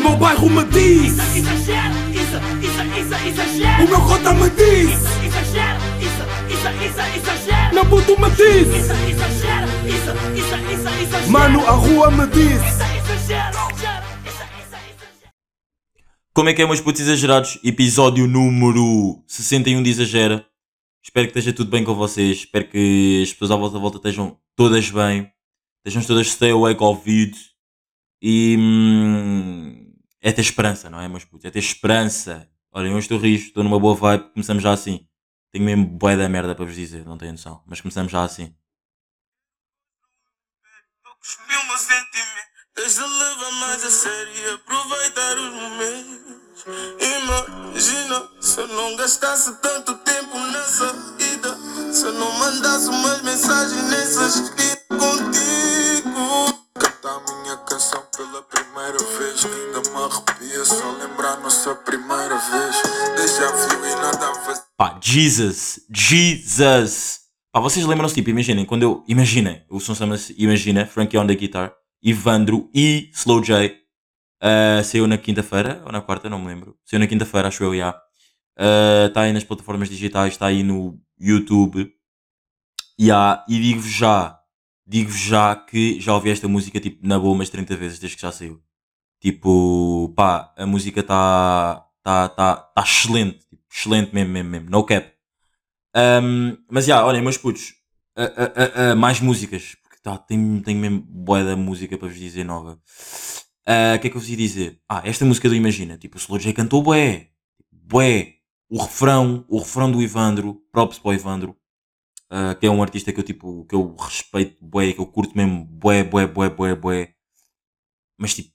meu bairro me diz Isso, exagero, isso, isso, isso, exagero. O meu cota me diz Isso, exagero, isso, isso, isso, exagero. Meu puto me diz Isso, exagero, isso, isso, isso, exagero. Mano, a rua me diz Isso, exagero. Como é que é, meus putos exagerados? Episódio número 61 de Exagera. Espero que esteja tudo bem com vocês. Espero que as pessoas à vossa volta estejam todas bem. Estejam todas stay away Covid. E. Hum, é ter esperança, não é, meus putos? É ter esperança. Olhem, hoje estou rijo, estou numa boa vibe. Começamos já assim. Tenho mesmo boé da merda para vos dizer, não tenho noção. Mas começamos já assim. Cuspir o meu sentimento Deixa levar mais a sério aproveitar os momentos Imagina se eu não gastasse tanto tempo nessa ida Se eu não mandasse umas mensagens nessas escritas contigo Cantar a minha canção pela primeira vez Ainda me arrepia só lembrar nossa primeira vez Deixa fluir, nada a fazer Pá, Jesus, Jesus. Pá, vocês lembram-se, tipo, imaginem, quando eu. Imaginem, o som chama-se Imagina, Frankie on the Guitar, Ivandro e Slow J. Uh, saiu na quinta-feira, ou na quarta, não me lembro. Saiu na quinta-feira, acho eu, já. Está aí nas plataformas digitais, está aí no YouTube. Ya, e digo-vos já, digo-vos já que já ouvi esta música, tipo, na boa umas 30 vezes desde que já saiu. Tipo, pá, a música está tá, tá, tá excelente. Tipo, excelente mesmo, mesmo, mesmo. No cap. Um, mas já, olhem, meus putos, uh, uh, uh, mais músicas. Porque tá, tenho, tenho mesmo boa da música para vos dizer nova. Ah, O que é que eu vos ia dizer? Ah, esta música do Imagina. Tipo, o Slow J cantou bué. Bué. O refrão, o refrão do Ivandro, props para o Ivandro. Ah, que é um artista que eu, tipo, que eu respeito bué, que eu curto mesmo bué, bué, bué, bué, bué. Mas tipo,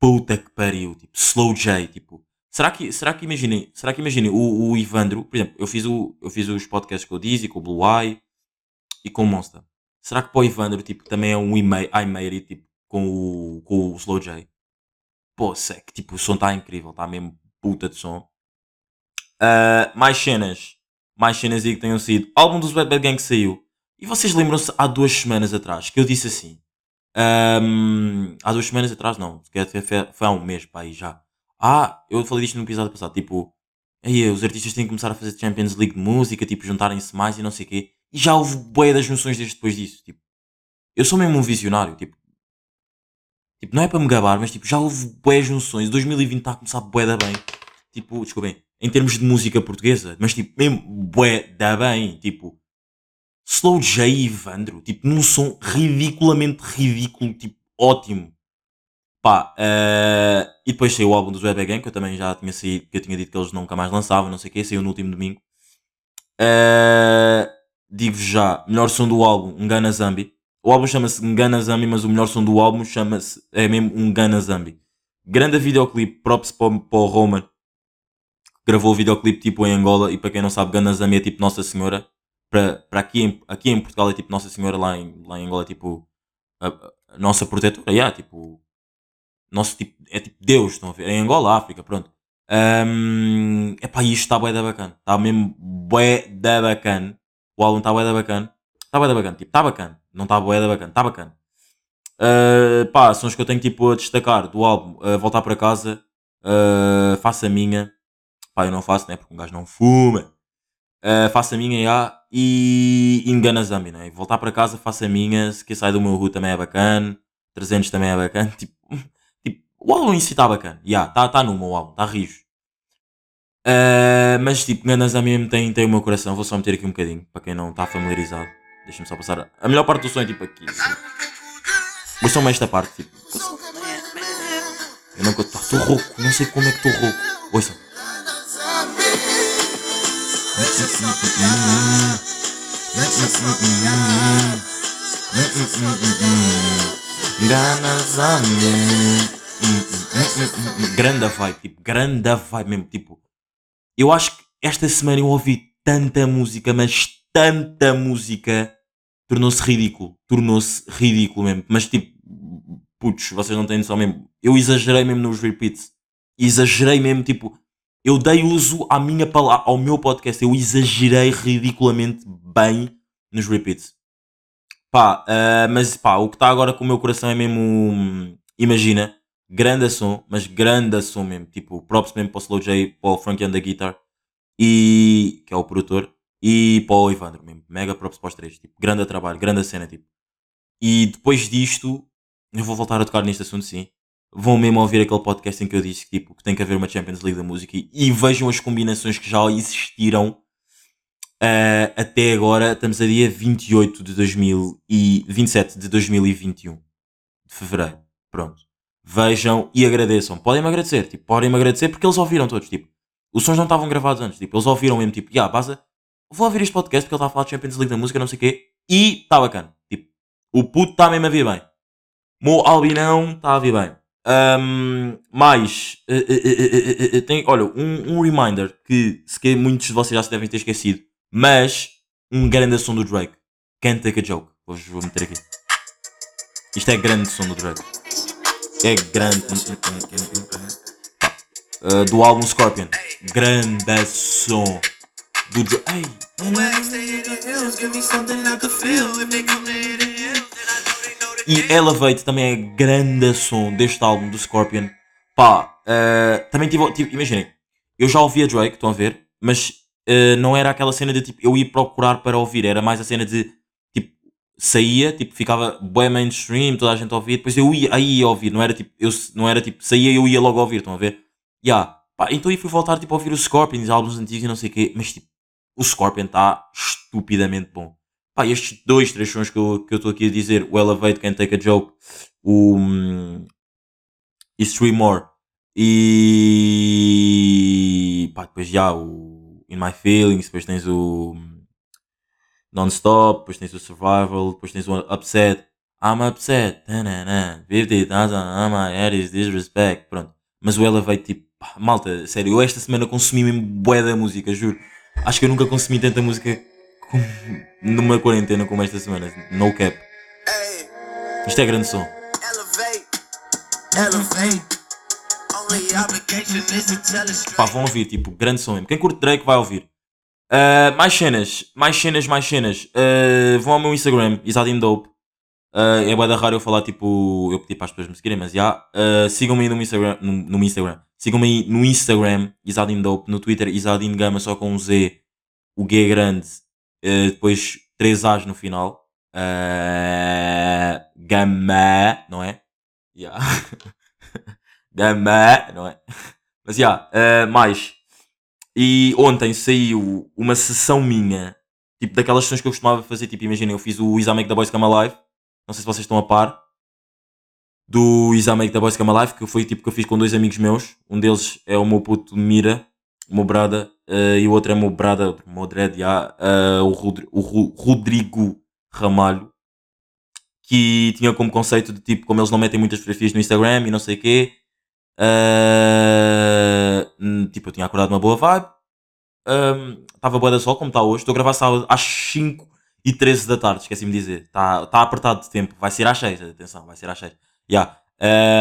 puta que pariu, tipo, Slow J, tipo, será que, será que imaginem, será que imaginem o, o Ivandro, por exemplo, eu fiz, o, eu fiz os podcasts com o Dizzy, com o Blue Eye e com o Monster. Será que para o Ivandro, tipo, também é um e-mail, I tipo, com o, com o Slow J? Pô, é que, tipo, o som está incrível, está mesmo puta de som. Ah, mais cenas, mais cenas aí que tenham sido. Álbum dos Bad Bad Gang saiu. E vocês lembram-se há duas semanas atrás que eu disse assim. ahm, há duas semanas atrás, não, foi, há um mês, pá, aí já. Ah, eu falei disto no episódio passado, tipo, aí os artistas têm que começar a fazer Champions League de música, tipo, juntarem-se mais e não sei o quê. E já houve boia das junções desde depois disso, tipo. Eu sou mesmo um visionário, tipo. Tipo, não é para me gabar, mas tipo, já houve boé junções. 2020 está a começar bué da bem. Tipo, desculpem, em termos de música portuguesa, mas tipo, mesmo bué da bem. Tipo, Slow J e Ivandro, tipo, num som ridiculamente ridículo, tipo, ótimo. Pá, eh, e depois saiu o álbum dos Web Gang, que eu também já tinha saído, que eu tinha dito que eles nunca mais lançavam, não sei o quê, saiu no último domingo. Eh, Digo-vos já, melhor som do álbum, Ngana Zambi. O álbum chama-se Ngana Zambi, mas o melhor som do álbum chama-se, é mesmo Ngana Zambi. Grande videoclipe, props para, o- para o Roman, que gravou o videoclipe tipo em Angola, e para quem não sabe, Ngana Zambi é tipo Nossa Senhora. Para, para aqui, em, aqui em Portugal é tipo Nossa Senhora, lá em, lá em Angola é tipo a, a nossa protetora, yeah, tipo, nosso tipo, é tipo Deus, estão a ver? Em Angola, África, pronto. Um, epá, isto está bué da bacana. Está mesmo bué da bacana. O álbum está bué da bacana. Está bué da bacana. Tipo, está bacana. Não está bué da bacana. Está bacana. Uh, pá, são os que eu tenho tipo a destacar do álbum. Uh, voltar para casa. Uh, faço a minha. Pá, eu não faço, né? Porque um gajo não fuma. Uh, faço a minha, já. E engana Zambi, né? Voltar para casa, faço a minha. Se quer sair do meu ru também é bacana. 300 também é bacana. Tipo, tipo o álbum em si está bacana. Já, está tá numa o álbum. Está rijo. Uh, mas tipo, Ganas a mim tem, tem o meu coração. Vou só meter aqui um bocadinho para quem não está familiarizado. Deixa-me só passar. A melhor parte do som é tipo aqui. Assim. Gostam esta parte? Tipo, eu não estou rouco, não sei como é que estou rouco. Ouçam. Grande vibe, tipo, grande vibe mesmo. Tipo, eu acho que esta semana eu ouvi tanta música, mas tanta música, tornou-se ridículo. Tornou-se ridículo mesmo. Mas tipo, putz, vocês não têm noção mesmo. Eu exagerei mesmo nos repeats. Exagerei mesmo, tipo, eu dei uso à minha palavra, ao meu podcast. Eu exagerei ridiculamente bem nos repeats. Pá, ah, mas pá, o que está agora com o meu coração é mesmo. imagina. grande som, mas grande som mesmo. Tipo, props mesmo para o Slow J, para o Frankie on the Guitar, e, que é o produtor, e para o Evandro mesmo. Mega props para os três. Tipo, grande trabalho, grande cena, tipo. E depois disto, eu vou voltar a tocar neste assunto, sim. Vão mesmo ouvir aquele podcast em que eu disse que, tipo, que tem que haver uma Champions League da música e, e vejam as combinações que já existiram Uh, até agora estamos a dia 28 de 2000 e 27 de 2021 de fevereiro. Pronto. Vejam e agradeçam. Podem-me agradecer, tipo, podem-me agradecer porque eles ouviram todos, tipo, os sons não estavam gravados antes, tipo, eles ouviram mesmo, tipo, yeah, basta, vou ouvir este podcast porque ele está a falar de Champions League da música, não sei o quê, e está bacana. Tipo, o puto está mesmo a vir bem. Mo Albinão está a vir bem. Um, mais, uh, uh, uh, tem, olha, um, um reminder que se muitos de vocês já se devem ter esquecido mas um grande som do Drake. Can't take a joke. Hoje vou meter aqui. Isto é grande som do Drake. É grande. Uh, do álbum Scorpion. Grande som do Drake. E Elevate também é grande som deste álbum do Scorpion. Pá, uh, também tive, tive imaginem, eu já ouvi a Drake, estão a ver, mas uh, não era aquela cena de tipo, eu ia procurar para ouvir, era mais a cena de tipo, saía, tipo, ficava bem mainstream, toda a gente ouvia, depois eu ia, aí ia ouvir, não era tipo, eu, não era tipo, saía eu ia logo ouvir, estão a ver? Yeah. Pá, então eu fui voltar tipo, a ouvir os Scorpions, álbuns antigos e não sei o quê, mas tipo, o Scorpion está estupidamente bom. Pá, estes dois, três sons que eu estou aqui a dizer, o Elevate, Can't Take a Joke, o um, It's Three More e pá, depois já o In My Feelings, depois tens o hum, Non-Stop, depois tens o Survival, depois tens o Upset. I'm upset, 50,000 on my head is disrespect. Pronto. Mas o Elevate, tipo, pá, malta, sério, eu esta semana consumi mesmo bué da música, juro. Acho que eu nunca consumi tanta música como numa quarentena como esta semana. No cap. Isto é grande som. Pá, vão ouvir, tipo, grande som mesmo. Quem curte Drake vai ouvir. Uh, mais cenas, mais cenas, mais cenas. Uh, vão ao meu Instagram, Isadim Dope. Uh, é bué da raro eu falar, tipo, eu pedi para as pessoas me seguirem, mas já. Yeah. Sigam-me aí no Instagram, no, no Instagram. Sigam-me aí no Instagram, Isadim Dope. No Twitter, Isadim Gama, só com um Z. O G é grande. depois, três A's no final. Gama, não é? Yeah. Gama, não é? Mas já, yeah, uh, mais. E ontem saiu uma sessão minha, tipo daquelas sessões que eu costumava fazer. Tipo, imaginem, eu fiz o Exame da Boys Come Alive. Não sei se vocês estão a par. Do Exame da Boys Come Alive, que foi tipo que eu fiz com dois amigos meus. Um deles é o meu puto Mira, o meu brada, uh, e o outro é meu brada, meu dread, yeah, uh, o, Rodrigo, o Rodrigo Ramalho. Que tinha como conceito de tipo, como eles não metem muitas fotografias no Instagram e não sei o quê Uh, tipo, eu tinha acordado uma boa vibe. Estava um, boa da sol, como está hoje. Estou a gravar às 5 e 13 da tarde, esqueci-me de dizer. Está tá apertado de tempo. Vai ser às 6, atenção, vai ser às 6. Yeah.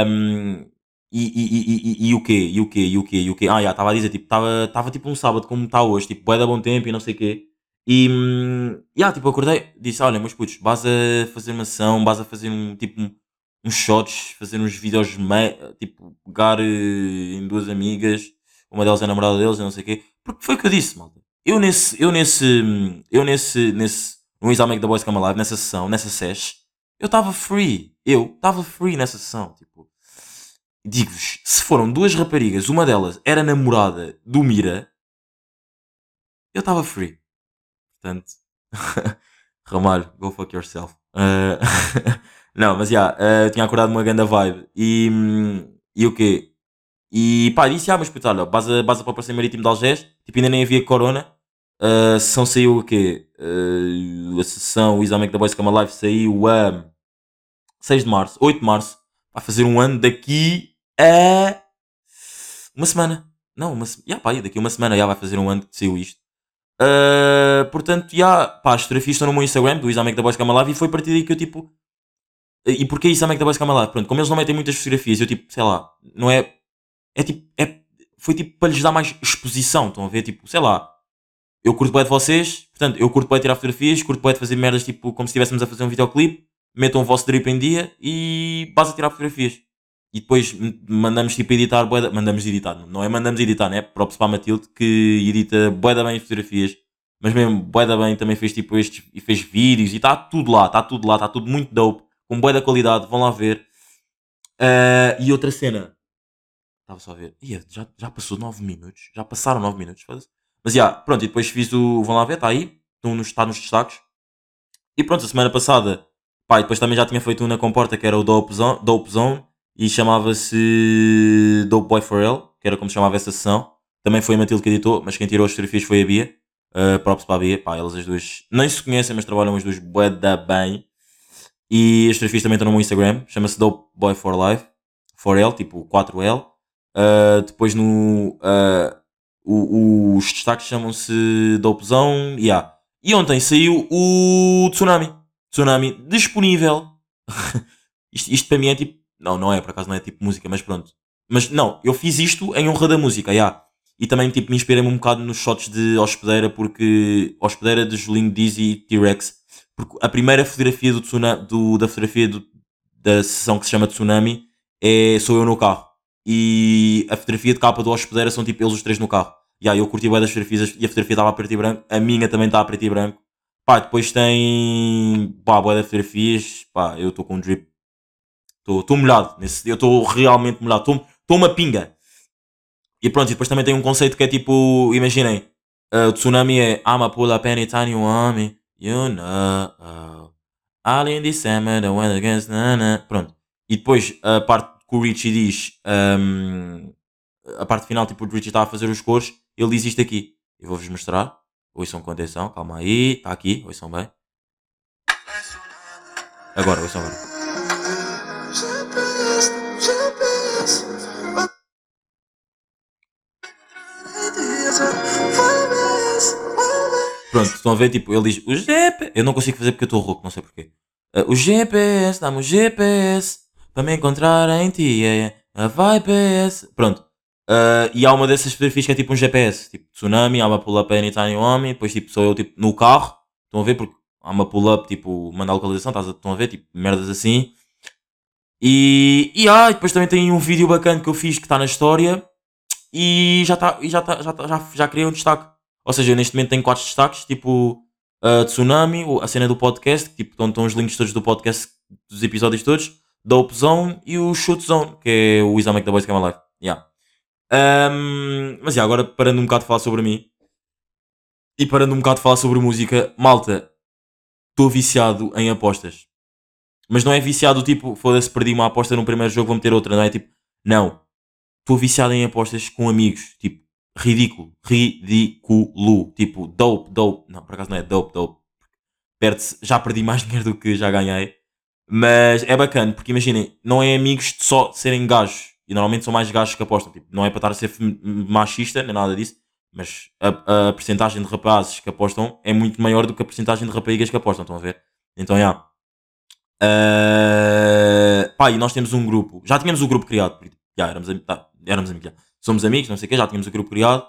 Um, e, e, e, e, o quê? E o quê? E o quê? E o quê? Ah, já, estava a dizer, tipo, estava tipo um sábado como está hoje, tipo, bué da bom tempo e não sei o quê. E, hum, yeah, tipo, acordei, disse, olha, meus putos, vas a fazer uma ação, vas a fazer um, tipo, uns shots, fazer uns vídeos, tipo, pegar eh, em duas amigas, uma delas é namorada deles, não sei o quê. Porque foi o que eu disse, malta. Eu nesse, eu nesse, eu nesse, nesse, no exame da Boys Come Alive, nessa sessão, nessa sesh, eu estava free. Eu estava free nessa sessão, tipo. Digo-vos, se foram duas raparigas, uma delas era namorada do Mira, eu estava free. Portanto, Ramalho, go fuck yourself. Uh... Não, mas já, yeah, uh, tinha acordado uma grande vibe. E, e o quê? E pá, disse, ah, mas puta, olha, base, base para o Passeio Marítimo de Algés, tipo, ainda nem havia corona. Uh, a sessão saiu o quê? A sessão, o exame da Boys Cama Live saiu a 6 de março, 8 de março. Vai fazer um ano daqui a uma semana. Não, uma semana. Yeah, pá, daqui a uma semana já vai fazer um ano que saiu isto. Uh, portanto, já, pá, as fotografias estão no meu Instagram, do exame da Boys Cama Live, e foi a partir daí que eu tipo e porquê que da Boys Come Alive? Pronto, como eles não metem muitas fotografias, eu tipo, sei lá, não é. É tipo. É, foi tipo para lhes dar mais exposição, estão a ver? Tipo, sei lá. Eu curto bem de vocês, portanto, eu curto bem de tirar fotografias, curto bem de fazer merdas tipo como se estivéssemos a fazer um videoclipe, metam o vosso drip em dia e basta tirar fotografias. E depois mandamos tipo editar, bué da- mandamos editar, não é mandamos editar, né? Próprio para a Matilde que edita bué da bem as fotografias, mas mesmo bué da bem também fez tipo estes e fez vídeos e está tudo lá, está tudo lá, está tudo muito dope, com bué da qualidade, vão lá ver. Ah, e outra cena, estava só a ver, Ia, já, já passou 9 minutos, já passaram 9 minutos, foda-se. mas já, pronto, e depois fiz o, vão lá ver, está aí, está nos destaques. E pronto, a semana passada, pá, e depois também já tinha feito um na comporta que era o Dope Zone, Dope Zone e chamava-se Dope Boy for Real, que era como chamava essa sessão. Também foi a Matilde que editou, mas quem tirou as fotografias foi a Bia. Uh, props para a Bia, pá, elas as duas nem se conhecem, mas trabalham as duas bué da bem. E as fotografias também estão no meu Instagram, chama-se Dope Boy for Life, for L, tipo 4L. Uh, depois no. uh, o- os destaques chamam-se Dopezão. Yeah. E ontem saiu o Tsunami. Tsunami disponível. isto, isto para mim é tipo. Não, não é, por acaso não é tipo música, mas pronto. Mas não, eu fiz isto em honra da música, yeah. E também tipo, me inspirei-me um bocado nos shots de Hospedeira, porque. Hospedeira de Julinho Dizzy e T-Rex. Porque a primeira fotografia do tsuna, do, da fotografia do- da sessão que se chama Tsunami é, sou eu no carro. E a fotografia de capa do Hospedeira são tipo eles os três no carro. E aí eu curti bem das fotografias e a fotografia estava a preto e branco. A minha também está a preto e branco. Pá, depois tem. Pá, boa de fotografias. Pá, eu estou com um drip. Estou molhado. Nesse, eu estou realmente molhado. Estou uma pinga. E pronto, e depois também tem um conceito que é tipo. Imaginem. uh, o tsunami é I'm a pull up anytime you know. All in December, the weather gets. Na. Pronto. E depois a parte que o Richie diz. um, a parte final, tipo, o Richie está a fazer os cores. Ele diz isto aqui. Eu vou-vos mostrar. Ouçam com atenção. Calma aí. Está aqui. Ouçam bem. Agora, ouçam agora. Pronto, estão a ver, tipo, ele diz o GPS. Eu não consigo fazer porque eu estou rouco, não sei porquê. Uh, o GPS, dá-me o GPS para me encontrar em ti. É, a VIPS. Pronto. Uh, e há uma dessas fotografias que é tipo um GPS, tipo tsunami, há uma pull-up anytime me, depois tipo sou eu tipo no carro, estão a ver porque há uma pull-up tipo manda a localização, estás a- estão a ver tipo merdas assim. E, e, ah, depois também tem um vídeo bacana que eu fiz que está na história e já está já tá, já, tá, já, já criei um destaque. Ou seja, eu neste momento tenho quatro destaques, tipo uh, Tsunami, a cena do podcast, que tipo, estão, estão os links todos do podcast, dos episódios todos, Dope Zone e o Shoot Zone, que é o Make the Boys Come Alive. Yeah. Um, mas yeah, agora parando um bocado de falar sobre mim e parando um bocado de falar sobre música, malta, estou viciado em apostas. Mas não é viciado tipo, foda-se, perdi uma aposta no primeiro jogo, vou meter outra, não é tipo, não. Estou viciado em apostas com amigos, tipo, ridículo, ridículo, tipo, dope, dope, não, por acaso não é dope, dope. Perde-se, já perdi mais dinheiro do que já ganhei. Mas é bacana, porque imaginem, não é amigos de só serem gajos. E normalmente são mais gajos que apostam. Tipo, não é para estar a ser machista, nem nada disso. Mas a, a percentagem de rapazes que apostam é muito maior do que a percentagem de raparigas que apostam. Estão a ver? Então, já. Uh, pá, e nós temos um grupo. Já tínhamos o grupo criado. Já, éramos, am- tá, éramos amigos. já. Somos amigos, não sei o quê. Já tínhamos o grupo criado.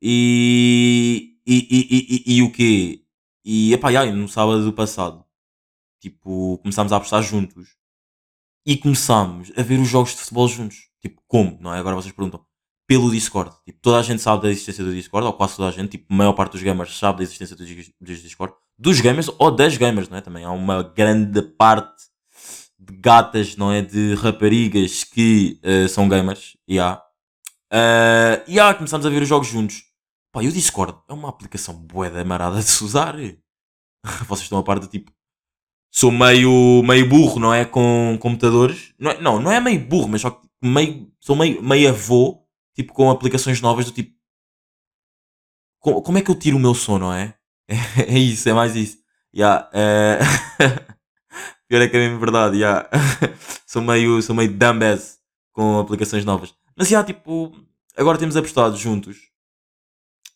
E. E, e, e, o quê? E, epá, e no sábado do passado. Tipo, começámos a apostar juntos e começámos a ver os jogos de futebol juntos. Tipo, como? Não é? Agora vocês perguntam. Pelo Discord. Tipo, toda a gente sabe da existência do Discord, ou quase toda a gente, tipo, a maior parte dos gamers sabe da existência do, Dis- do Discord. Dos gamers ou das gamers, não é? Também há uma grande parte de gatas, não é? De raparigas que eh, são gamers. E há. Eh, e há, começámos a ver os jogos juntos. Pá, e o Discord é uma aplicação bué da marada de se usar. Vocês estão a par de tipo sou meio, meio burro, não é? Com computadores. Não, é, não, não é meio burro, mas só que meio, sou meio, meio avô, tipo, com aplicações novas do tipo. co- Como, é que eu tiro o meu som, não é? É, isso, é mais isso. Yeah, eh, Pior é que é mesmo verdade, yeah. sou meio, sou meio dumbass com aplicações novas. Mas já, tipo, agora temos apostado juntos.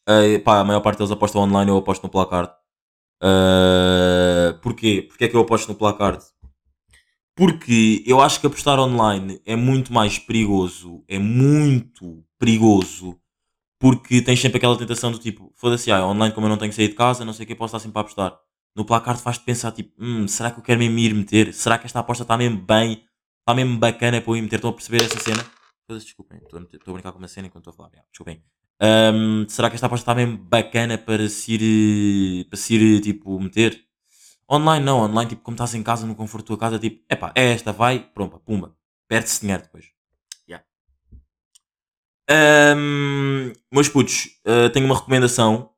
Eh, pá, a maior parte deles apostam online, eu aposto no placard. Uh, porquê? Porquê é que eu aposto no placard? Porque eu acho que apostar online é muito mais perigoso. É muito perigoso. Porque tens sempre aquela tentação do tipo, foda-se, ah, online como eu não tenho que sair de casa, não sei o que, posso estar sempre a apostar. No placard faz-te pensar tipo, hum, será que eu quero mesmo ir meter? Será que esta aposta está mesmo bem? está mesmo bacana para eu ir meter. Estão a perceber essa cena? Foda-se, Desculpem, estou a, brincar com uma cena enquanto estou a falar. Desculpem. Ahm, será que esta aposta está mesmo bacana para se ir, para se ir tipo, meter? Online não, online, tipo, como estás em casa, no conforto da tua casa, tipo, epá, é esta, vai, pronto, pumba, perde-se dinheiro depois. Yeah. Ahm, meus putos, ah, tenho uma recomendação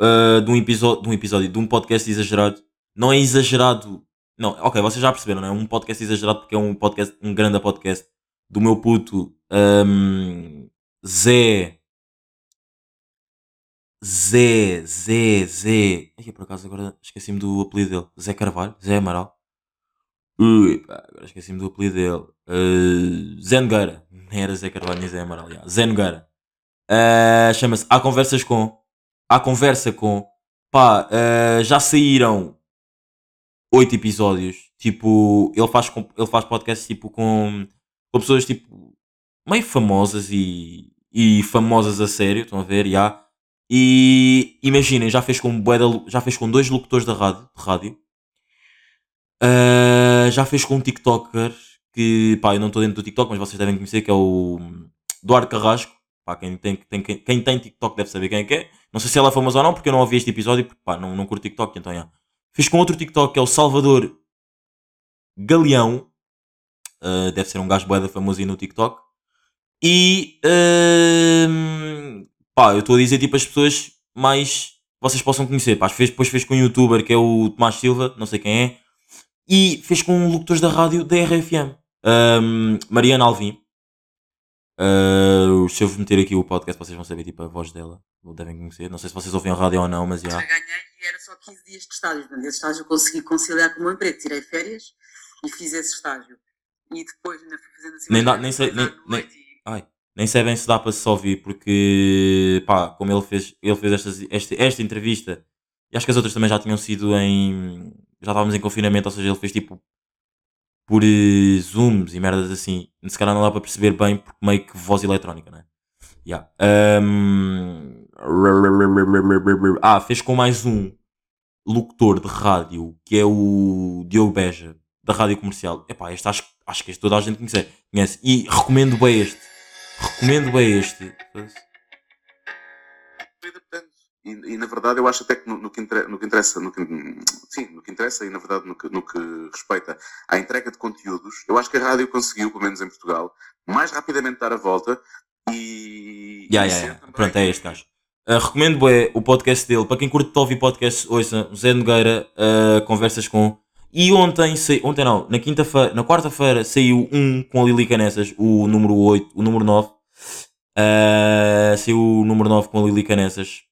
ah, de, um episódio, de um episódio, de um podcast exagerado. Não é exagerado, não, ok, vocês já perceberam, não é um podcast exagerado porque é um podcast, um grande podcast do meu puto ahm, Zé. Zé, Zé, Zé. Ai, por acaso agora esqueci-me do apelido dele. Zé Carvalho, Zé Amaral. Ui, pá, agora esqueci-me do apelido dele. Uh, Zé Nogueira. Nem era Zé Carvalho nem Zé Amaral. já. Zé Nogueira. Uh, Chama-se Há Conversas com. Há Conversa com. Pá, uh, já saíram oito episódios. Tipo, ele faz, ele faz podcast tipo com, com pessoas tipo meio famosas e, e famosas a sério. Estão a ver? Já. E imaginem, já fez com já fez com dois locutores da rádio, de rádio. Ah, já fez com um TikToker que pá, eu não estou dentro do TikTok, mas vocês devem conhecer que é o Duarte Carrasco. Pá, quem, tem, tem- quem, quem tem TikTok deve saber quem é que é. Não sei se ela é famosa ou não, porque eu não ouvi este episódio, porque pá, não, não curto TikTok, então já. Fiz com outro TikTok que é o Salvador Galeão. Ah, deve ser um gajo boeda famoso aí no TikTok. E ahm, pá, eu estou a dizer tipo as pessoas mais vocês possam conhecer. Pá, fez, depois fez com um youtuber que é o Tomás Silva, não sei quem é, e fez com locutores da rádio da RFM, Ahm, Mariana Alvim. Ah, se eu meter aqui o podcast, vocês vão saber tipo a voz dela, devem conhecer. Não sei se vocês ouvem a rádio ou não, mas já. Já ganhei e era só 15 dias de estágio. Portanto, esse estágio eu consegui conciliar com o meu emprego. Tirei férias e fiz esse estágio. E depois ainda fui fazendo assim. Nem dá- nem sei- nem- e- Ai, nem sei bem se dá para se ouvir, porque pá, como ele fez, ele fez esta, esta entrevista, e acho que as outras também já tinham sido em. Já estávamos em confinamento, ou seja, ele fez tipo por eh, zooms e merdas assim. Se calhar não dá para perceber bem, porque meio que voz eletrónica, né? Yeah. Ahm, Ah, fez com mais um locutor de rádio que é o Diogo Beja, da rádio comercial. Epá, este acho, acho que este toda a gente conhece. E recomendo bem este. Recomendo bem este. E, e, na verdade eu acho até que no, no que, inter- no que interessa, no que, sim, no que interessa e na verdade no que, no que respeita à entrega de conteúdos, eu acho que a rádio conseguiu, pelo menos em Portugal, mais rapidamente dar a volta e. E ser ya. também- Pronto, é este gajo. Uh, recomendo bem o podcast dele. Para quem curte ouvir podcast, ouça Zé Nogueira, uh, conversas com. E ontem, sai- ontem não, na quinta-feira, na quarta-feira saiu um com a Lili Canessas, o número 8, o número 9. Uh, saiu o número 9 com a Lili Canessas.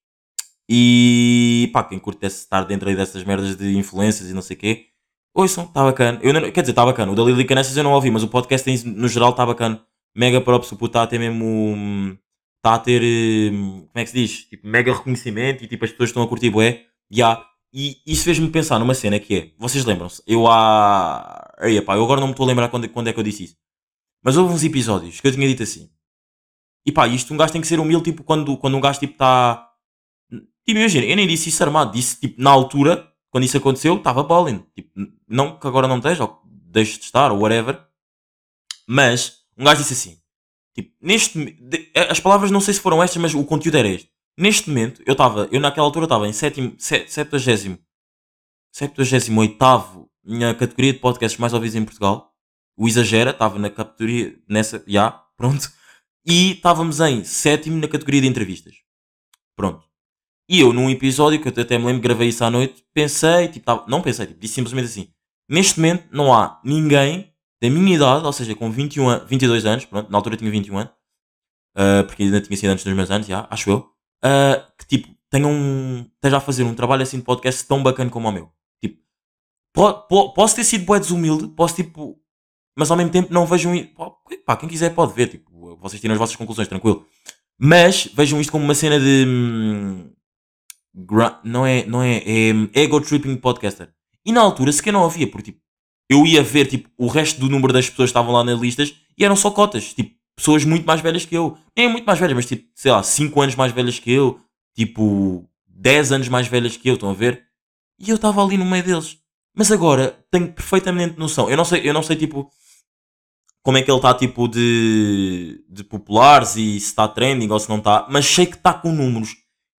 E pá, quem curte estar dentro aí dessas merdas de influências e não sei o quê, ouçam, está bacana. Eu não- quer dizer, está bacana. O da Lili Canessas eu não ouvi, mas o podcast em- no geral está bacana. Mega props, o puto está a ter mesmo. Está a ter. hum, Como é que se diz? Tipo, mega reconhecimento e tipo as pessoas estão a curtir, bué. Ya. E isso fez-me pensar numa cena que é. Vocês lembram-se? Eu há. Ei, pá, eu agora não me estou a lembrar quando, quando é que eu disse isso. Mas houve uns episódios que eu tinha dito assim. E pá, isto um gajo tem que ser humilde, tipo, quando, quando um gajo tipo está. Tipo, imagina, eu nem disse isso armado, disse tipo, na altura, quando isso aconteceu, estava balling. Tipo, não que agora não esteja, ou deixe de estar, ou whatever. Mas um gajo disse assim: tipo, neste. As palavras não sei se foram estas, mas o conteúdo era este. Neste momento, eu estava, eu naquela altura estava em sétimo, sé- septuagésimo, septuagésimo oitavo na categoria de podcasts mais ouvidos em Portugal. O Exagera estava na categoria, nessa, já, pronto. E estávamos em sétimo na categoria de entrevistas. Pronto. E eu, num episódio que eu até me lembro, gravei isso à noite, pensei, tipo, tava- não pensei, tipo, disse simplesmente assim: neste momento não há ninguém da minha idade, ou seja, com 21, an- 22 anos, pronto, na altura eu tinha 21 anos, ah, porque ainda tinha sido antes dos meus anos, já, acho eu, ah, que tipo, tenham um, esteja a fazer um trabalho assim de podcast tão bacana como o meu. Tipo, po- po- posso ter sido bué desumilde, posso tipo, mas ao mesmo tempo não vejam. pá, quem quiser pode ver, tipo, vocês tiram as vossas conclusões, tranquilo. Mas vejam isto como uma cena de. hum, não é, não é, é hum, ego tripping podcaster. E na altura sequer não havia, porque tipo, eu ia ver tipo, o resto do número das pessoas que estavam lá nas listas e eram só cotas, tipo, pessoas muito mais velhas que eu. Nem muito mais velhas, mas tipo, sei lá, 5 anos mais velhas que eu, tipo, 10 anos mais velhas que eu, estão a ver? E eu estava ali no meio deles. Mas agora tenho perfeitamente noção. Eu não sei, eu não sei tipo. como é que ele está tipo de, de populares e se está trending ou se não está, mas sei que está com números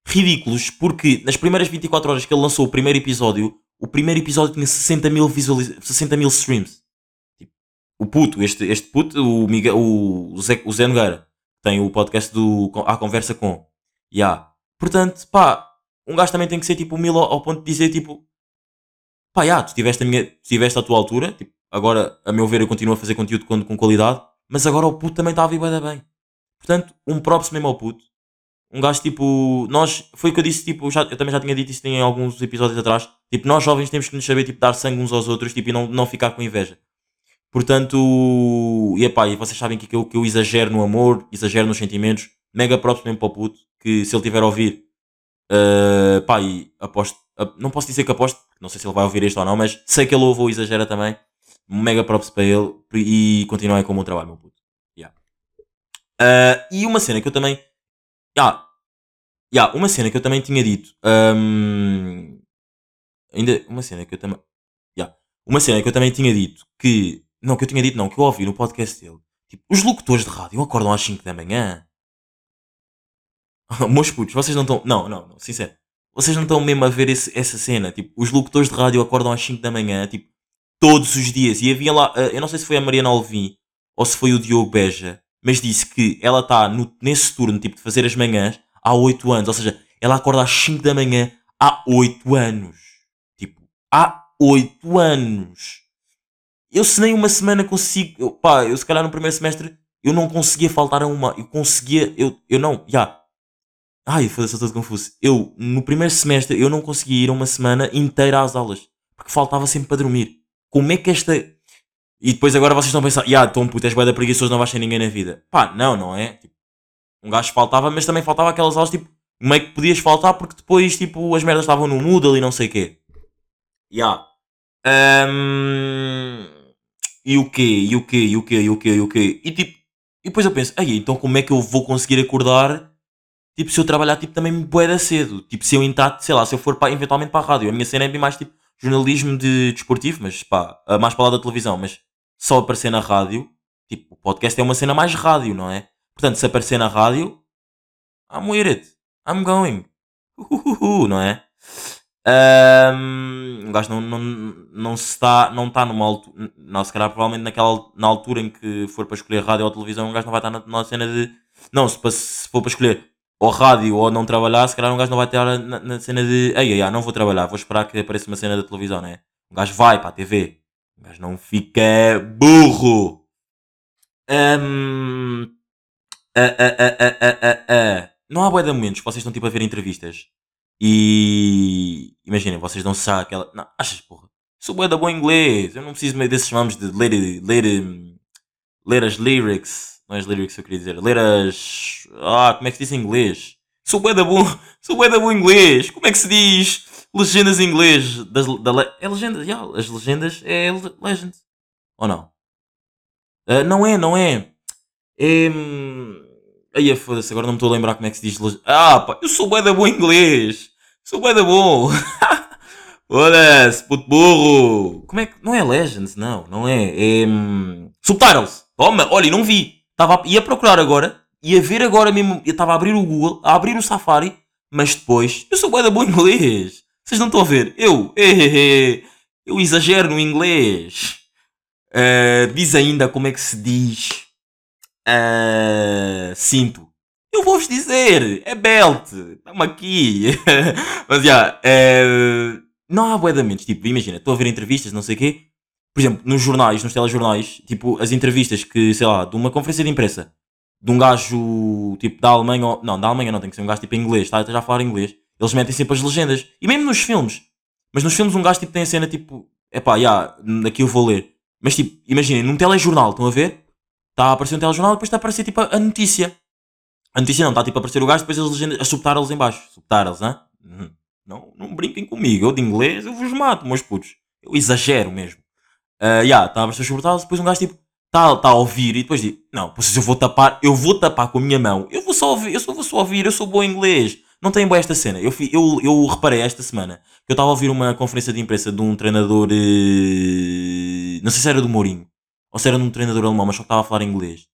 ridículos porque nas primeiras 24 horas que ele lançou o primeiro episódio, o primeiro episódio tinha 60 mil, visualiz... 60 mil streams. O puto, este, este puto, o, Miguel, o, Zé, o Zé Nogueira, tem o podcast do A Conversa Com. Yeah. Portanto, pá, um gajo também tem que ser tipo humilde ao, ponto de dizer tipo, pá, yeah, tu tiveste a, minha, tu tiveste a tua altura, tipo, agora, a meu ver, eu continuo a fazer conteúdo com, com qualidade, mas agora o puto também está a da bem. Portanto, um props mesmo ao puto. Um gajo tipo, nós, foi o que eu disse, tipo, já, eu também já tinha dito isso em alguns episódios atrás, tipo, nós jovens temos que nos saber, tipo, dar sangue uns aos outros, tipo, e não, não ficar com inveja. Portanto, e epá, e vocês sabem que eu, que eu exagero no amor, exagero nos sentimentos, mega props mesmo para o puto, que se ele tiver a ouvir, uh, pá, e aposto, uh, não posso dizer que aposto, não sei se ele vai ouvir isto ou não, mas sei que ele ouve ou exagera também, mega props para ele, e continuem com o meu trabalho, meu puto. Yeah. Uh, e uma cena que eu também, yeah, yeah, uma cena que eu também tinha dito, um, ainda, uma cena que eu também, yeah, uma cena que eu também tinha dito, que, não, que eu tinha dito não, que eu ouvi no podcast dele, tipo, os locutores de rádio acordam às 5 da manhã, Meus putos, vocês não estão. Não, não, não, sincero. Vocês não estão mesmo a ver esse, essa cena. Tipo, os locutores de rádio acordam às 5 da manhã, tipo, todos os dias. E havia lá. eh, Eu não sei se foi a Mariana Alvim ou se foi o Diogo Beja, mas disse que ela está nesse turno, tipo, de fazer as manhãs há 8 anos. Ou seja, ela acorda às 5 da manhã há 8 anos. Tipo, há 8 anos. Eu se nem uma semana consigo. Eu, pá, eu se calhar no primeiro semestre eu não conseguia faltar a uma. Eu conseguia. Eu, eu não. Já. Ai, foda-se, estou todo confuso. Eu, no primeiro semestre, eu não conseguia ir uma semana inteira às aulas. Porque faltava sempre para dormir. Como é que esta. E depois agora vocês estão a pensar, ah, Tom, puto, és bué preguiçoso, não vais ter ninguém na vida. Pá, não, não é? Tipo, um gajo faltava, mas também faltava aquelas aulas, tipo, como é que podias faltar porque depois, tipo, as merdas estavam no Moodle e não sei o quê. Ya. Ahm, E o quê? E o quê? E o quê? E o quê? E o quê? E tipo, e depois eu penso, aí, então como é que eu vou conseguir acordar Tipo, se eu trabalhar, tipo, também boeda cedo. Tipo, se eu entrar, sei lá, se eu for para, eventualmente para a rádio. A minha cena é bem mais, tipo, jornalismo de desportivo, mas pá, mais para lá da televisão. Mas só aparecer na rádio, tipo, o podcast é uma cena mais rádio, não é? Portanto, se aparecer na rádio, I'm with it. I'm going. Uhuhu, não é? Um, o gajo não, não, não está, não está numa altura, não, se calhar provavelmente naquela, na altura em que for para escolher rádio ou televisão, um gajo não vai estar na, na cena de, não, se, se for para escolher ou rádio ou não trabalhar, se calhar um gajo não vai estar na, na cena de, ei, ei, não vou trabalhar, vou esperar que apareça uma cena da televisão, não é? Um gajo vai para a TV, um gajo não fica burro. Um, ah, ah, ah. Não há bué de momentos vocês estão tipo a ver entrevistas e imaginem, vocês não sabem aquela. Não, achas porra? Sou bué da bom inglês, eu não preciso meio desses nomes de ler, ler, ler as lyrics, não é as lyrics que eu queria dizer, ler as. Ah, como é que se diz em inglês? Sou bué da bom, sou bué da bom inglês, como é que se diz legendas em inglês? Das, da, é legendas, yeah, as legendas é le- legend, ou não? Ah, não é, não é. É. Aí foda-se, agora não me estou a lembrar como é que se diz. Ah, pá, eu sou bué da bom inglês. Sou bué da bom. Foda-se, puto burro. Como é que. Não é Legends, não, não é. É. hum, Subtitles. Toma, olha, não vi. Tava, a- ia procurar agora. Ia ver agora mesmo. Eu estava a abrir o Google, a abrir o Safari. Mas depois. Eu sou bué da bom inglês. Vocês não estão a ver? Eu. eh, eh, eu exagero no inglês. Ah, diz ainda como é que se diz. Cinto. Eu vou-vos dizer, é belt, estamos aqui. Mas já, eh, não há momentos, tipo, imagina, estou a ver entrevistas, não sei o quê. Por exemplo, nos jornais, nos telejornais, tipo, as entrevistas que, sei lá, de uma conferência de imprensa, de um gajo, tipo, da Alemanha, ou, não, da Alemanha não, tem que ser um gajo, tipo, inglês, está já a falar inglês, eles metem sempre as legendas. E mesmo nos filmes. Mas nos filmes um gajo, tipo, tem a cena, tipo, epá, já, aqui eu vou ler. Mas, tipo, imaginem, num telejornal, estão a ver? Está a aparecer um telejornal e depois está a aparecer, tipo, a notícia. A notícia não, está tipo a aparecer o gajo, depois as legendas, a subtitles em baixo. Subtitles, hã? Uhum. Não, não brinquem comigo, eu de inglês eu vos mato, meus putos. Eu exagero mesmo. Ah, Já, está a aparecer os subtitles, depois um gajo tipo, está tá a ouvir e depois diz, não, pois eu vou tapar, eu vou tapar com a minha mão, eu vou só ouvir, eu só vou só ouvir, eu sou bom em inglês. Não tem boa esta cena. Eu, eu, eu reparei esta semana que eu estava a ouvir uma conferência de imprensa de um treinador, eh, não sei se era do Mourinho, ou se era num treinador alemão, mas só estava a falar inglês.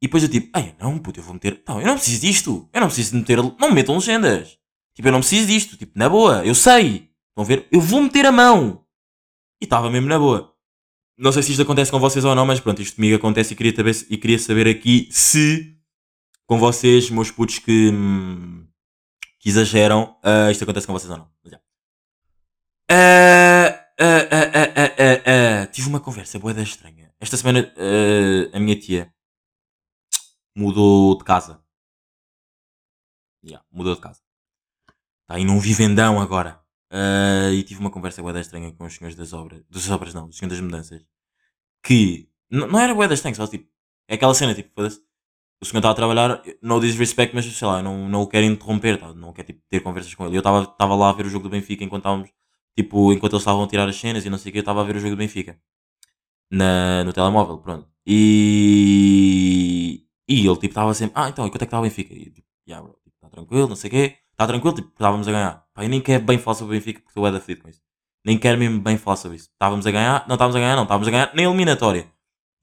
E depois eu tipo, ai não, puto, eu vou meter. Não, eu não preciso disto. Eu não preciso de meter. Não me metam legendas. Tipo, eu não preciso disto. Tipo, na boa, eu sei. A ver? Eu vou meter a mão. E estava mesmo na boa. Não sei se isto acontece com vocês ou não, mas pronto, isto comigo acontece e queria, saber, e queria saber aqui se com vocês, meus putos que, hum, que exageram, ah, isto acontece com vocês ou não. Mas já. Ah, ah, ah, ah, ah, ah, ah. Tive uma conversa boa estranha. Esta semana ah, a minha tia mudou de casa. Yeah, mudou de casa. Está aí num vivendão agora. Ah, e tive uma conversa boa estranha com os senhores das obras. Das obras não, dos senhores das mudanças. Que não era boa estranha, só tipo. É aquela cena, tipo, foda-se. O senhor está a trabalhar, no disrespect, mas sei lá, não, não o quero interromper, tá? não quero tipo, ter conversas com ele. Eu estava lá a ver o jogo do Benfica enquanto estávamos, tipo, enquanto eles estavam a tirar as cenas e não sei o que, eu estava a ver o jogo do Benfica na, no telemóvel, pronto. E, e ele tipo estava sempre, ah, então, e quanto é que está o Benfica? E eu, tipo, yeah, bro, tipo, está tranquilo, não sei o quê, está tranquilo, tipo, estávamos a ganhar. Pá, eu nem quero bem falar sobre o Benfica porque estou é da com isso. Nem quero mesmo bem falar sobre isso. Estávamos a ganhar, não estávamos a ganhar, não, estávamos a ganhar na eliminatória.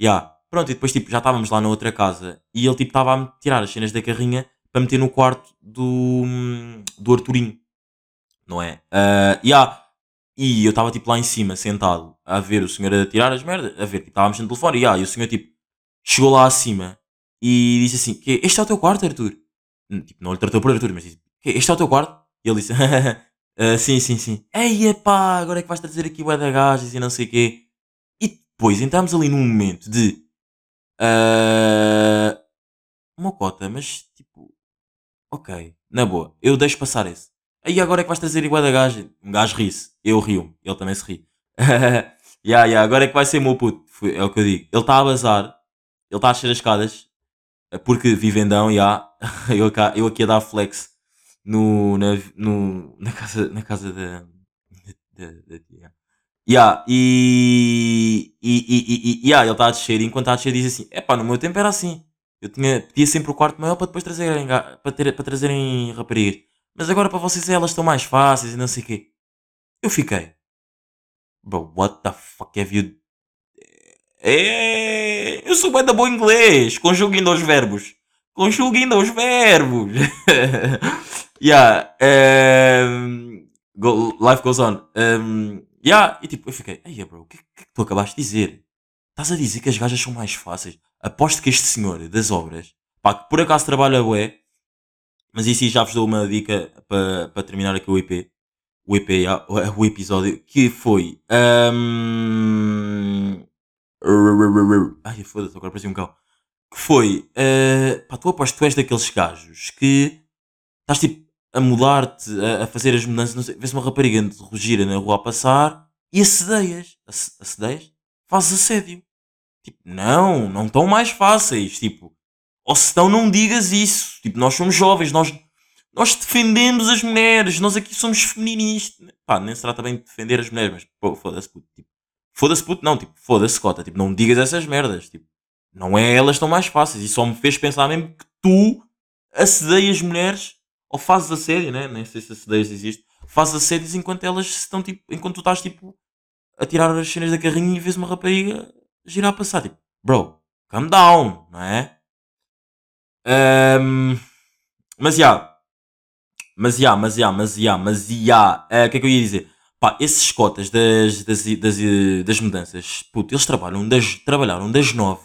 Yeah. Pronto, e depois tipo, já estávamos lá na outra casa e ele tipo estava a tirar as cenas da carrinha para meter no quarto do, do Arturinho. Não é? Ah, yeah. E eu estava tipo lá em cima, sentado, a ver o senhor a tirar as merdas, a ver, tipo, estávamos no telefone, e, yeah, e o senhor tipo chegou lá acima e disse assim: que Este é o teu quarto, Arthur? Hum, Tipo, não lhe tratou por Arthur, mas disse: "Que, Este é o teu quarto? E ele disse: "Ah, Sim, sim, sim. Ei, epá, agora é que vais trazer aqui o da gajas e não sei o quê. E depois entramos ali num momento de. ah, uma cota, mas tipo. Ok, na boa, eu deixo passar esse. Aí agora é que vais trazer igual da gaja. Um gajo ri-se, eu rio, ele também se ri. Ya, ya, agora é que vai ser meu puto. É o que eu digo. Ele está a bazar, ele está a descer as escadas, eh, porque vivendão, ya. Eu, cá- eu aqui a dar flex no, na, no, na casa, na casa da. da, da. Ya, e, e, e, e, ya, ele está a descer, e enquanto está a descer diz assim: Epá, no meu tempo era assim. Eu tinha, pedia sempre o quarto maior para depois trazerem, para, ter, para trazerem raparigas. Mas agora para vocês elas estão mais fáceis e não sei o quê. Eu fiquei. Bro, what the fuck have you. É, eu sou bem da bom inglês. Conjuguem os verbos. Conjuguem os verbos. yeah. Um, go- life goes on. Um, yeah. E tipo, eu fiquei. Ei, bro, o que, que, que tu acabaste de dizer? Estás a dizer que as gajas são mais fáceis? Aposto que este senhor das obras, pá, que por acaso trabalha bué, mas isso já vos dou uma dica para para terminar aqui o IP. O EP, o episódio, que foi. Um... Ai, foda-se, agora parecia um cão. Que foi. Uh... Pá, tu aposto que tu és daqueles gajos que estás tipo a mudar-te, a, a fazer as mudanças. Não sei, vês uma rapariga de gira na rua a passar e assedeias. Ace- Assedeias? Fazes assédio. Tipo, não, não estão mais fáceis. Tipo, ou se estão, não digas isso. Tipo, nós somos jovens, nós, nós defendemos as mulheres, nós aqui somos feministas. Pá, nem se trata bem de defender as mulheres, mas pô, foda-se puto. Tipo, foda-se puto, não, tipo, foda-se cota. Tipo, não digas essas merdas. Tipo, não é elas estão mais fáceis. E só me fez pensar mesmo que tu assedeias mulheres ou fazes assédio, né? Nem sei se assedeias existe. Fazes assédios enquanto elas estão tipo, enquanto tu estás tipo a tirar as cenas da carrinha e vês uma rapariga girar a passar. Tipo, bro, calm down, não é? Ahm, mas já. Mas já, mas já, mas já, mas já. Eh, O que é que eu ia dizer? Pá, esses cotas das, das, das, das mudanças, puto, eles trabalham das, trabalharam das nove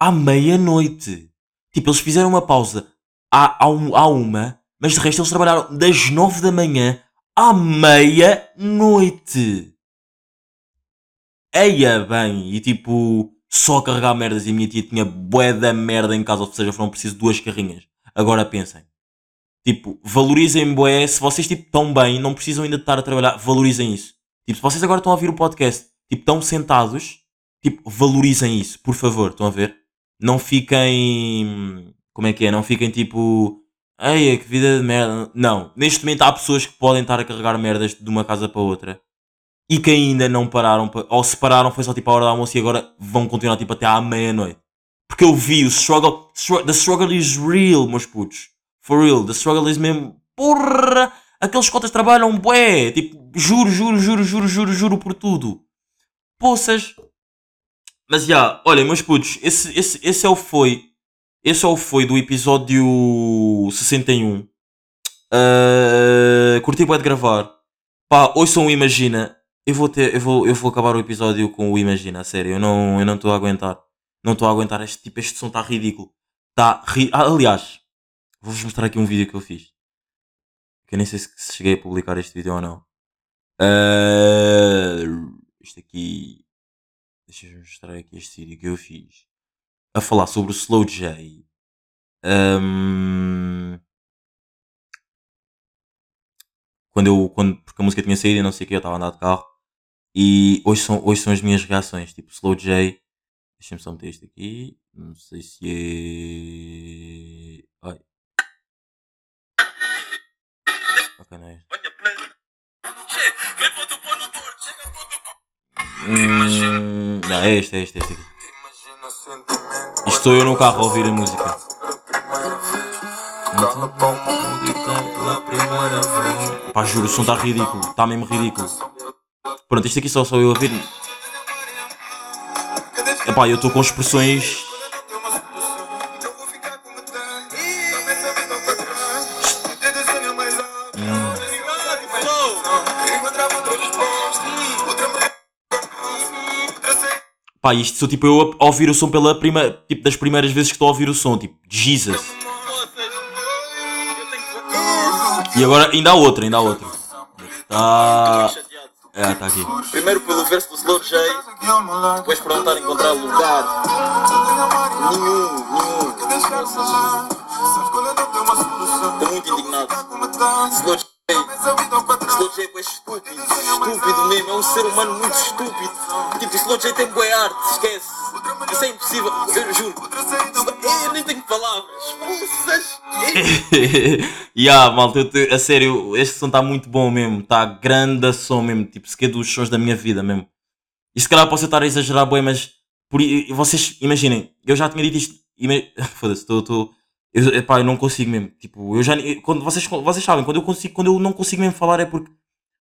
à meia-noite. Tipo, eles fizeram uma pausa à, à, um- à uma, mas de resto eles trabalharam das nove da manhã à meia-noite. Eia bem, e tipo, só carregar merdas e a minha tia tinha bué da merda em casa, ou seja, foram preciso duas carrinhas. Agora pensem. Tipo, valorizem bué, se vocês tipo estão bem, não precisam ainda de estar a trabalhar, valorizem isso. Tipo, se vocês agora estão a ouvir o podcast, tipo, estão sentados, tipo, valorizem isso, por favor, estão a ver? Não fiquem, como é que é, não fiquem tipo, ei, que vida de merda. Não, neste momento há pessoas que podem estar a carregar merdas de uma casa para outra e que ainda não pararam, pa- ou se pararam foi só tipo a hora do almoço e agora vão continuar tipo até à meia-noite. Porque eu vi o struggle, stru- the struggle is real, meus putos. For real, the struggle is mesmo, porra, aqueles cotas trabalham bué, tipo, juro, juro, juro, juro, juro, juro por tudo. Poças. Mas já, olha, meus putos, esse, esse, esse é o foi. Esse é o foi do episódio 61. Uh, curti bué de gravar. Pá, ouçam o Imagina. Eu vou, ter, eu, vou, eu vou acabar o episódio com o Imagina, sério. Eu não estou a aguentar. Não estou a aguentar. Este, tipo, este som está ridículo. Tá ri... ah, aliás, vou-vos mostrar aqui um vídeo que eu fiz. Que eu nem sei se, se cheguei a publicar este vídeo ou não. Uh, isto aqui. Deixa-me mostrar aqui este vídeo que eu fiz. A falar sobre o Slow J. Um, quando eu. Quando, porque a música tinha saído e não sei o que, eu estava a andar de carro. E hoje são, hoje são as minhas reações. Tipo, Slow J. Deixa-me só meter isto aqui. Não sei se é. Ai. Ok, não é este. Hum, não, é este, é este, é este aqui. Isto sou eu no carro a ouvir a música. Pá, juro, o som está ridículo. Está mesmo ridículo. Pronto, isto aqui só sou eu a ouvir. Epá, eu estou com expressões. Pá, isto sou tipo eu a ouvir o som pela prima, tipo das primeiras vezes que estou a ouvir o som, tipo, Jesus. E agora ainda há outra, ainda há outra. Tá. É, tá aqui. Primeiro pelo verso do Slow J, depois por não estar a encontrar lugar. Nenhum, nenhum. Estou muito indignado. Slow J, Slow J é estúpido, estúpido mesmo, é um ser humano muito estúpido. Tipo, Slow J tem boa arte, esquece. Isso é impossível, eu juro. Ya, malta, eu te- a sério, este som está muito bom mesmo. Está grande som mesmo. Tipo, se quer dos sons da minha vida mesmo. E se calhar posso estar a exagerar, bem, mas por, vocês imaginem, eu já tinha dito isto. Foda-se, estou. Eu, epá, eu não consigo mesmo. Tipo, eu já. Quando, vocês, vocês sabem, quando eu, consigo, quando eu não consigo mesmo falar é porque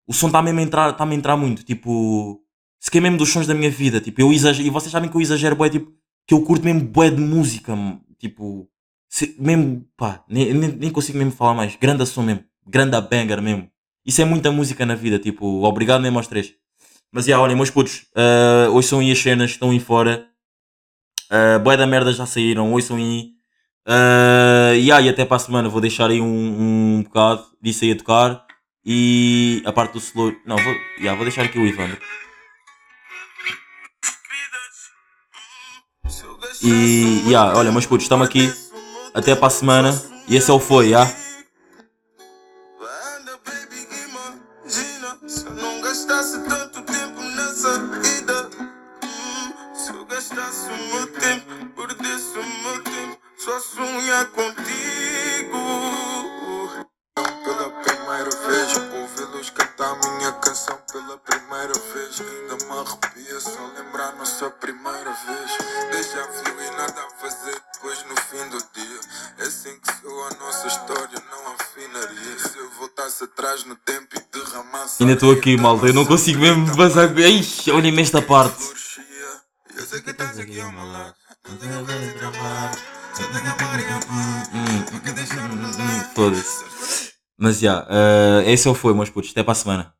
o som está mesmo a entrar, está a entrar muito. Tipo, se quer mesmo dos sons da minha vida. Tipo, eu exagero. E vocês sabem que eu exagero, bué, tipo, que eu curto mesmo bué de música. Tipo, se- mesmo, pá, nem, nem, nem consigo mesmo falar mais. Grande som mesmo. Grande a banger mesmo. Isso é muita música na vida, tipo, obrigado mesmo aos três. Mas já, olhem, meus putos, uh, hoje são aí as cenas, estão aí fora. Uh, Boé da merda já saíram, hoje são aí. Uh, yeah, e até para a semana vou deixar aí um, um bocado disso aí a tocar. E a parte do slow. Não, vou, yeah, vou deixar aqui o Ivandro. E yeah, olha, meus putos, estamos aqui. Até para semana. E esse é o foi, já? Ainda estou aqui, malta. Eu não consigo mesmo passar. Ixi, olhem-me esta parte. Eu sei que estás aqui ao meu lado. Foda-se. Mas já, uh, esse é o foi, meus putos. Até para a semana.